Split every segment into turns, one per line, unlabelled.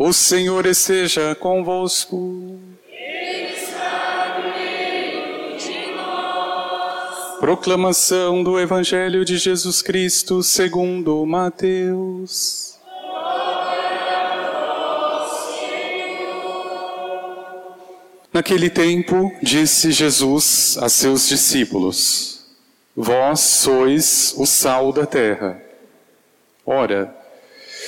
O Senhor esteja convosco. Proclamação do Evangelho de Jesus Cristo segundo Mateus. Naquele tempo, disse Jesus a seus discípulos: Vós sois o sal da terra. Ora,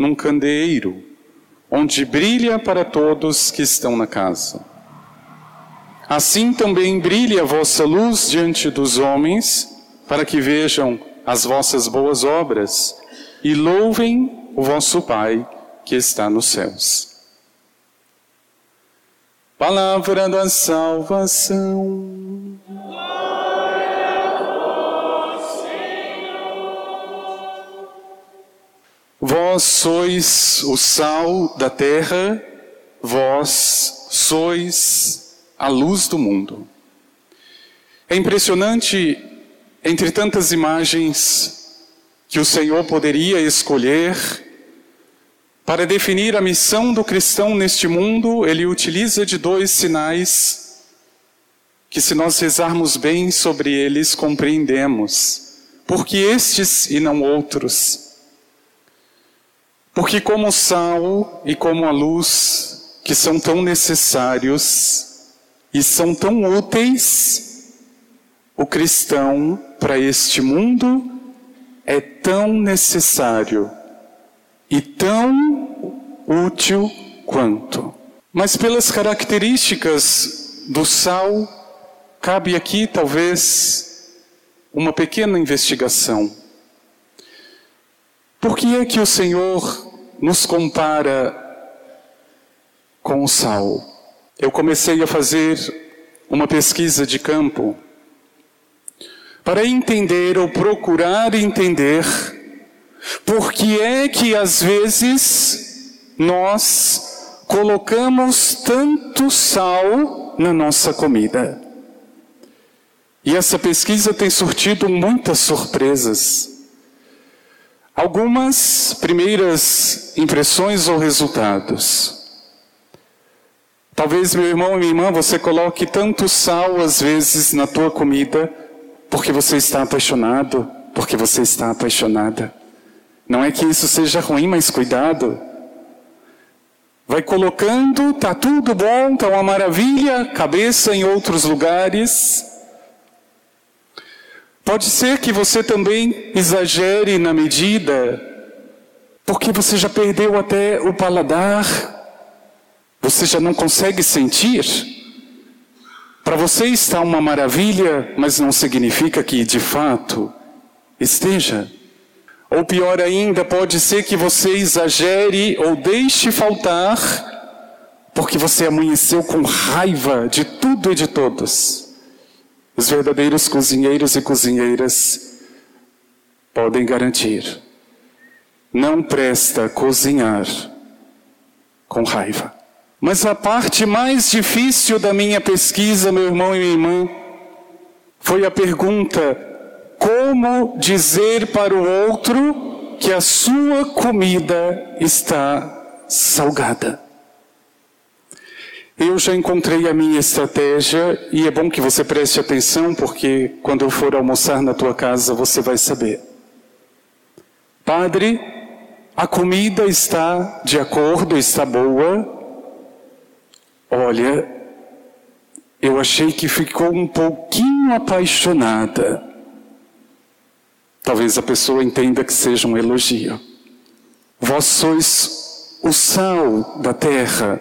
num candeeiro, onde brilha para todos que estão na casa. Assim também brilhe a vossa luz diante dos homens, para que vejam as vossas boas obras e louvem o vosso Pai que está nos céus. Palavra da salvação. Vós sois o sal da terra, vós sois a luz do mundo. É impressionante, entre tantas imagens que o Senhor poderia escolher para definir a missão do cristão neste mundo, ele utiliza de dois sinais que, se nós rezarmos bem sobre eles, compreendemos. Porque estes e não outros? Porque, como o sal e como a luz, que são tão necessários, e são tão úteis, o cristão para este mundo é tão necessário e tão útil quanto. Mas pelas características do sal, cabe aqui talvez uma pequena investigação. Por que é que o Senhor nos compara com o sal? eu comecei a fazer uma pesquisa de campo para entender ou procurar entender por que é que às vezes nós colocamos tanto sal na nossa comida. E essa pesquisa tem surtido muitas surpresas. Algumas primeiras impressões ou resultados. Talvez, meu irmão e minha irmã, você coloque tanto sal às vezes na tua comida, porque você está apaixonado, porque você está apaixonada. Não é que isso seja ruim, mas cuidado. Vai colocando, tá tudo bom, tá uma maravilha, cabeça em outros lugares. Pode ser que você também exagere na medida, porque você já perdeu até o paladar. Você já não consegue sentir? Para você está uma maravilha, mas não significa que de fato esteja. Ou pior ainda, pode ser que você exagere ou deixe faltar, porque você amanheceu com raiva de tudo e de todos. Os verdadeiros cozinheiros e cozinheiras podem garantir: não presta cozinhar com raiva. Mas a parte mais difícil da minha pesquisa, meu irmão e minha irmã, foi a pergunta: como dizer para o outro que a sua comida está salgada? Eu já encontrei a minha estratégia e é bom que você preste atenção porque quando eu for almoçar na tua casa você vai saber. Padre, a comida está de acordo, está boa, Olha, eu achei que ficou um pouquinho apaixonada. Talvez a pessoa entenda que seja um elogio. Vós sois o sal da terra.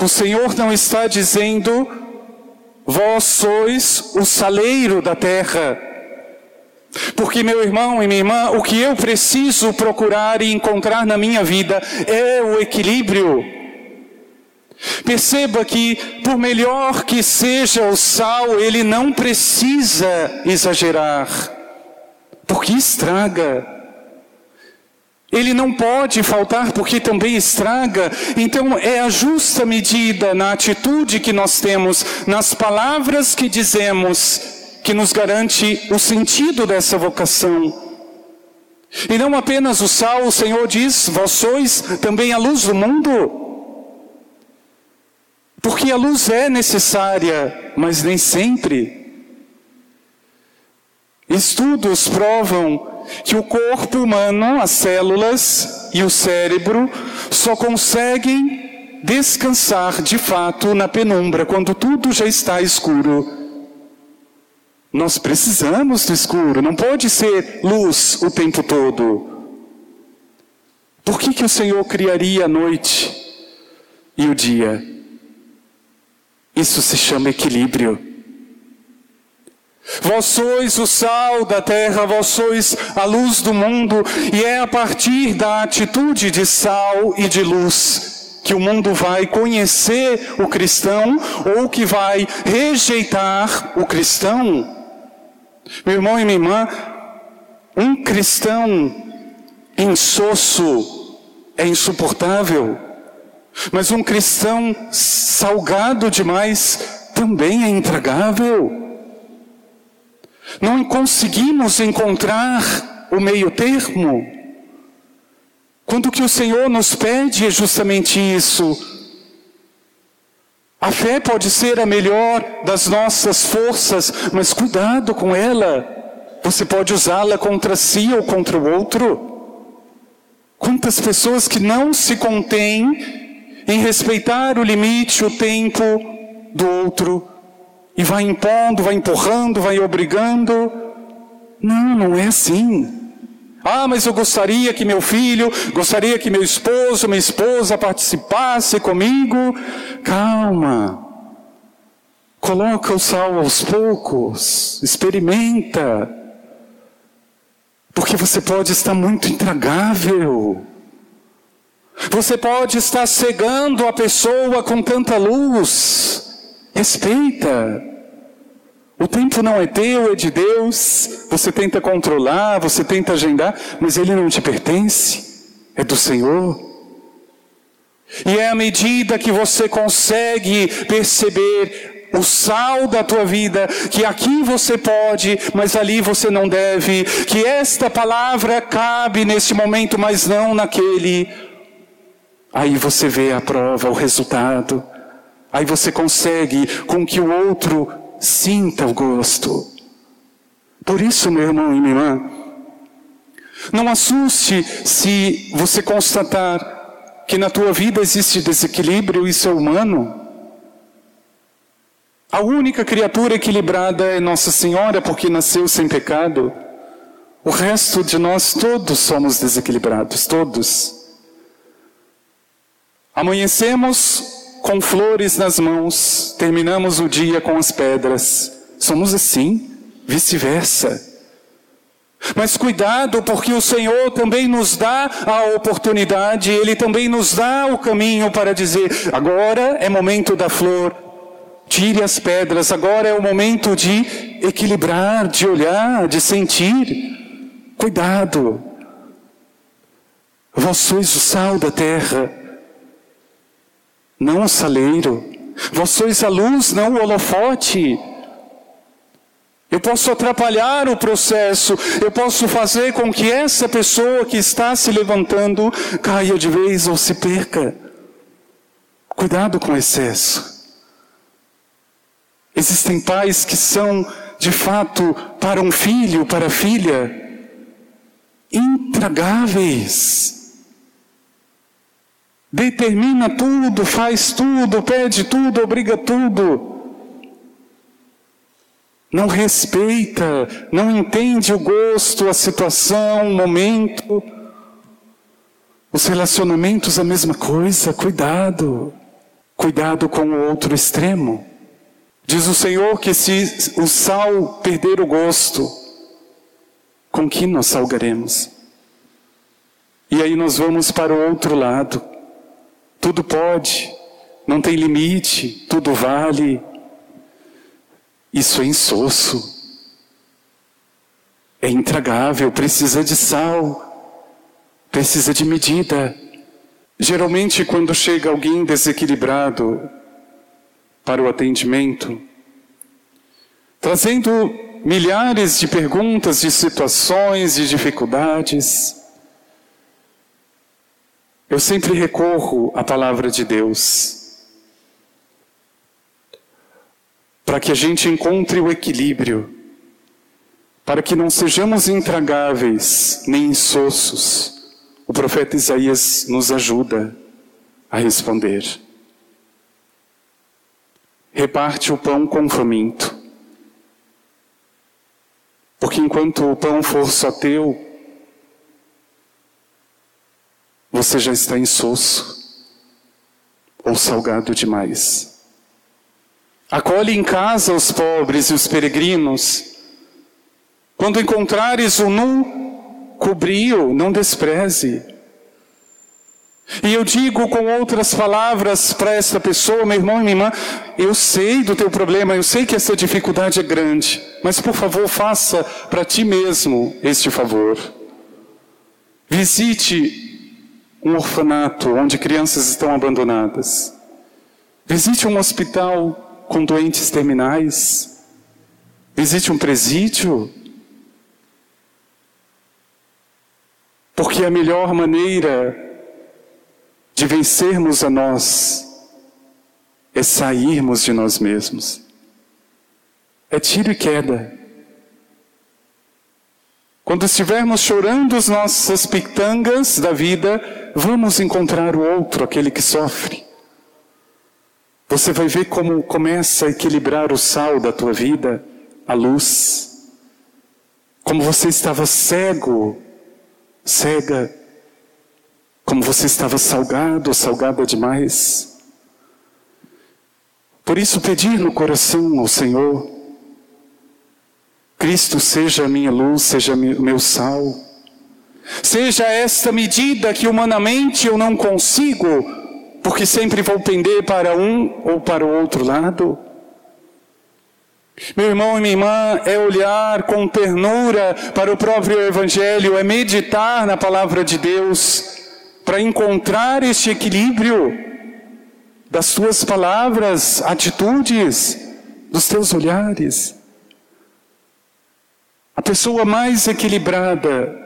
O Senhor não está dizendo, vós sois o saleiro da terra. Porque, meu irmão e minha irmã, o que eu preciso procurar e encontrar na minha vida é o equilíbrio. Perceba que, por melhor que seja o sal, ele não precisa exagerar, porque estraga. Ele não pode faltar porque também estraga. Então é a justa medida na atitude que nós temos, nas palavras que dizemos, que nos garante o sentido dessa vocação. E não apenas o sal, o Senhor diz: vós sois também a luz do mundo. Porque a luz é necessária, mas nem sempre. Estudos provam que o corpo humano, as células e o cérebro só conseguem descansar de fato na penumbra, quando tudo já está escuro. Nós precisamos do escuro, não pode ser luz o tempo todo. Por que, que o Senhor criaria a noite e o dia? Isso se chama equilíbrio. Vós sois o sal da terra, vós sois a luz do mundo, e é a partir da atitude de sal e de luz que o mundo vai conhecer o cristão ou que vai rejeitar o cristão. Meu irmão e minha irmã, um cristão insosso é insuportável, mas um cristão salgado demais também é intragável. Não conseguimos encontrar o meio termo. Quando o que o Senhor nos pede é justamente isso, a fé pode ser a melhor das nossas forças, mas cuidado com ela. Você pode usá-la contra si ou contra o outro. Quantas pessoas que não se contêm em respeitar o limite, o tempo do outro, e vai impondo, vai empurrando, vai obrigando. Não, não é assim. Ah, mas eu gostaria que meu filho, gostaria que meu esposo, minha esposa participasse comigo. Calma. Coloca o sal aos poucos, experimenta. Porque você pode estar muito intragável. Você pode estar cegando a pessoa com tanta luz. Respeita. O tempo não é teu, é de Deus. Você tenta controlar, você tenta agendar, mas ele não te pertence, é do Senhor. E é à medida que você consegue perceber o sal da tua vida, que aqui você pode, mas ali você não deve, que esta palavra cabe neste momento, mas não naquele. Aí você vê a prova, o resultado. Aí você consegue com que o outro sinta o gosto. Por isso, meu irmão e minha irmã, não assuste se você constatar que na tua vida existe desequilíbrio, isso é humano. A única criatura equilibrada é Nossa Senhora, porque nasceu sem pecado. O resto de nós todos somos desequilibrados, todos. Amanhecemos com flores nas mãos, terminamos o dia com as pedras. Somos assim, vice-versa. Mas cuidado, porque o Senhor também nos dá a oportunidade, Ele também nos dá o caminho para dizer: agora é momento da flor, tire as pedras, agora é o momento de equilibrar, de olhar, de sentir. Cuidado, vós sois o sal da terra não o saleiro. Vós sois a luz, não o holofote. Eu posso atrapalhar o processo, eu posso fazer com que essa pessoa que está se levantando caia de vez ou se perca. Cuidado com o excesso. Existem pais que são, de fato, para um filho, para a filha, intragáveis determina tudo, faz tudo, pede tudo, obriga tudo. Não respeita, não entende o gosto, a situação, o momento. Os relacionamentos, a mesma coisa, cuidado. Cuidado com o outro extremo. Diz o Senhor que se o sal perder o gosto, com que nós salgaremos? E aí nós vamos para o outro lado. Tudo pode, não tem limite, tudo vale. Isso é insosso, é intragável, precisa de sal, precisa de medida. Geralmente, quando chega alguém desequilibrado para o atendimento, trazendo milhares de perguntas, de situações, de dificuldades, eu sempre recorro à palavra de Deus para que a gente encontre o equilíbrio, para que não sejamos intragáveis nem insossos. O profeta Isaías nos ajuda a responder. Reparte o pão com o faminto. Porque enquanto o pão for só teu, você já está insosso ou salgado demais. Acolhe em casa os pobres e os peregrinos. Quando encontrares o nu, cobri-o, não despreze. E eu digo com outras palavras para esta pessoa, meu irmão e minha irmã, eu sei do teu problema, eu sei que essa dificuldade é grande, mas por favor faça para ti mesmo este favor. Visite um orfanato onde crianças estão abandonadas. Visite um hospital com doentes terminais. Visite um presídio. Porque a melhor maneira de vencermos a nós é sairmos de nós mesmos. É tiro e queda. Quando estivermos chorando as nossas pitangas da vida, vamos encontrar o outro, aquele que sofre. Você vai ver como começa a equilibrar o sal da tua vida, a luz. Como você estava cego, cega, como você estava salgado, salgada demais. Por isso, pedir no coração ao Senhor: Cristo seja a minha luz, seja meu sal. Seja esta medida que humanamente eu não consigo, porque sempre vou pender para um ou para o outro lado. Meu irmão e minha irmã, é olhar com ternura para o próprio Evangelho, é meditar na palavra de Deus, para encontrar este equilíbrio das tuas palavras, atitudes, dos teus olhares. A pessoa mais equilibrada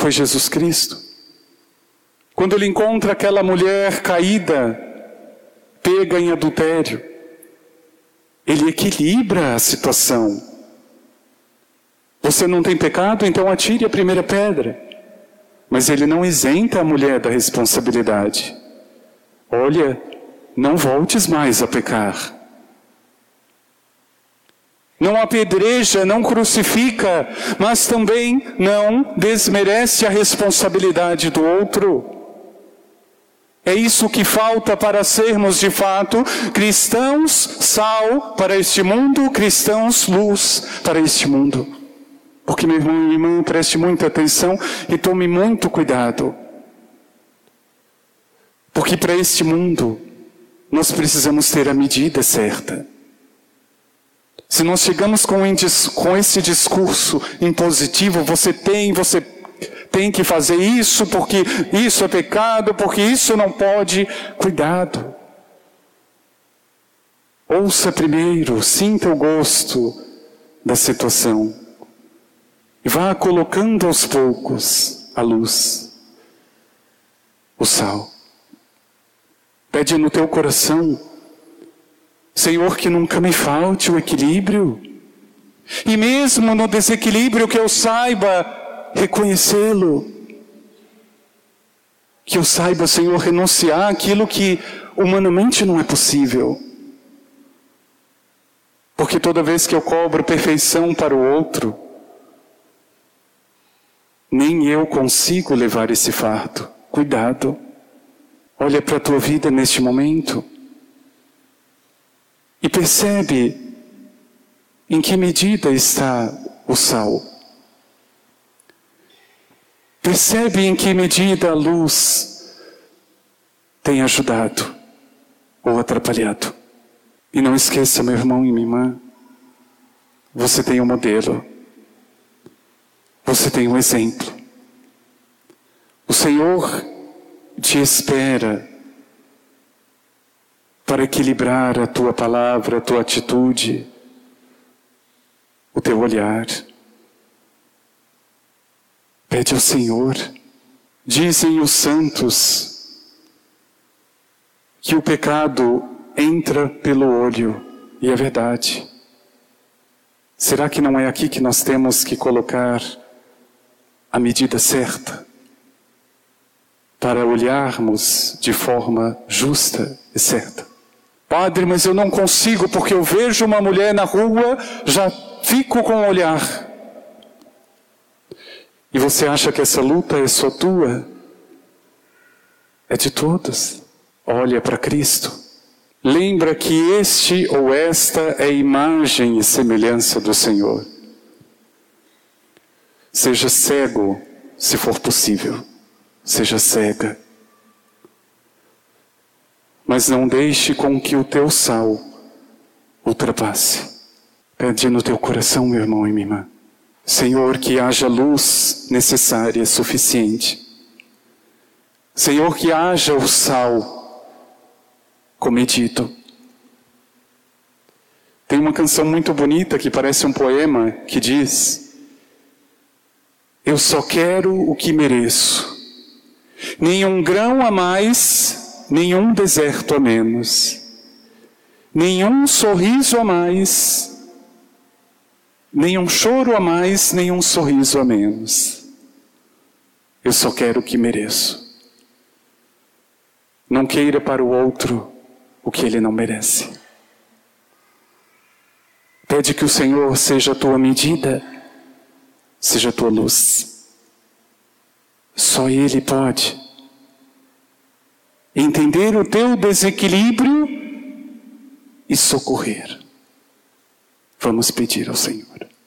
foi Jesus Cristo. Quando ele encontra aquela mulher caída, pega em adultério, ele equilibra a situação. Você não tem pecado, então atire a primeira pedra. Mas ele não isenta a mulher da responsabilidade. Olha, não voltes mais a pecar. Não apedreja, não crucifica, mas também não desmerece a responsabilidade do outro. É isso que falta para sermos de fato cristãos sal para este mundo, cristãos luz para este mundo. Porque, meu irmão e minha irmã, preste muita atenção e tome muito cuidado. Porque para este mundo nós precisamos ter a medida certa. Se nós chegamos com, esse discurso impositivo, você tem, você tem que fazer isso porque isso é pecado, porque isso não pode, cuidado. Ouça primeiro, sinta o gosto da situação. E vá colocando aos poucos a luz, o sal. Pede no teu coração Senhor, que nunca me falte o equilíbrio. E mesmo no desequilíbrio, que eu saiba reconhecê-lo. Que eu saiba, Senhor, renunciar aquilo que humanamente não é possível. Porque toda vez que eu cobro perfeição para o outro, nem eu consigo levar esse fardo. Cuidado. Olha para a tua vida neste momento. E percebe em que medida está o sal. Percebe em que medida a luz tem ajudado ou atrapalhado. E não esqueça, meu irmão e minha irmã, você tem um modelo, você tem um exemplo. O Senhor te espera para equilibrar a tua palavra, a tua atitude, o teu olhar. Pede ao Senhor. Dizem os santos que o pecado entra pelo olho, e é verdade. Será que não é aqui que nós temos que colocar a medida certa? Para olharmos de forma justa e certa. Padre, mas eu não consigo porque eu vejo uma mulher na rua, já fico com o olhar. E você acha que essa luta é só tua? É de todos. Olha para Cristo. Lembra que este ou esta é imagem e semelhança do Senhor. Seja cego, se for possível. Seja cega. Mas não deixe com que o teu sal ultrapasse. Pede no teu coração, meu irmão e minha irmã. Senhor, que haja luz necessária, suficiente. Senhor, que haja o sal comedido. Tem uma canção muito bonita que parece um poema que diz: Eu só quero o que mereço, nenhum grão a mais, nenhum deserto a menos, nenhum sorriso a mais, nenhum choro a mais, nenhum sorriso a menos. Eu só quero o que mereço. Não queira para o outro o que ele não merece. Pede que o Senhor seja a tua medida, seja a tua luz. Só Ele pode entender o teu desequilíbrio e socorrer. Vamos pedir ao Senhor.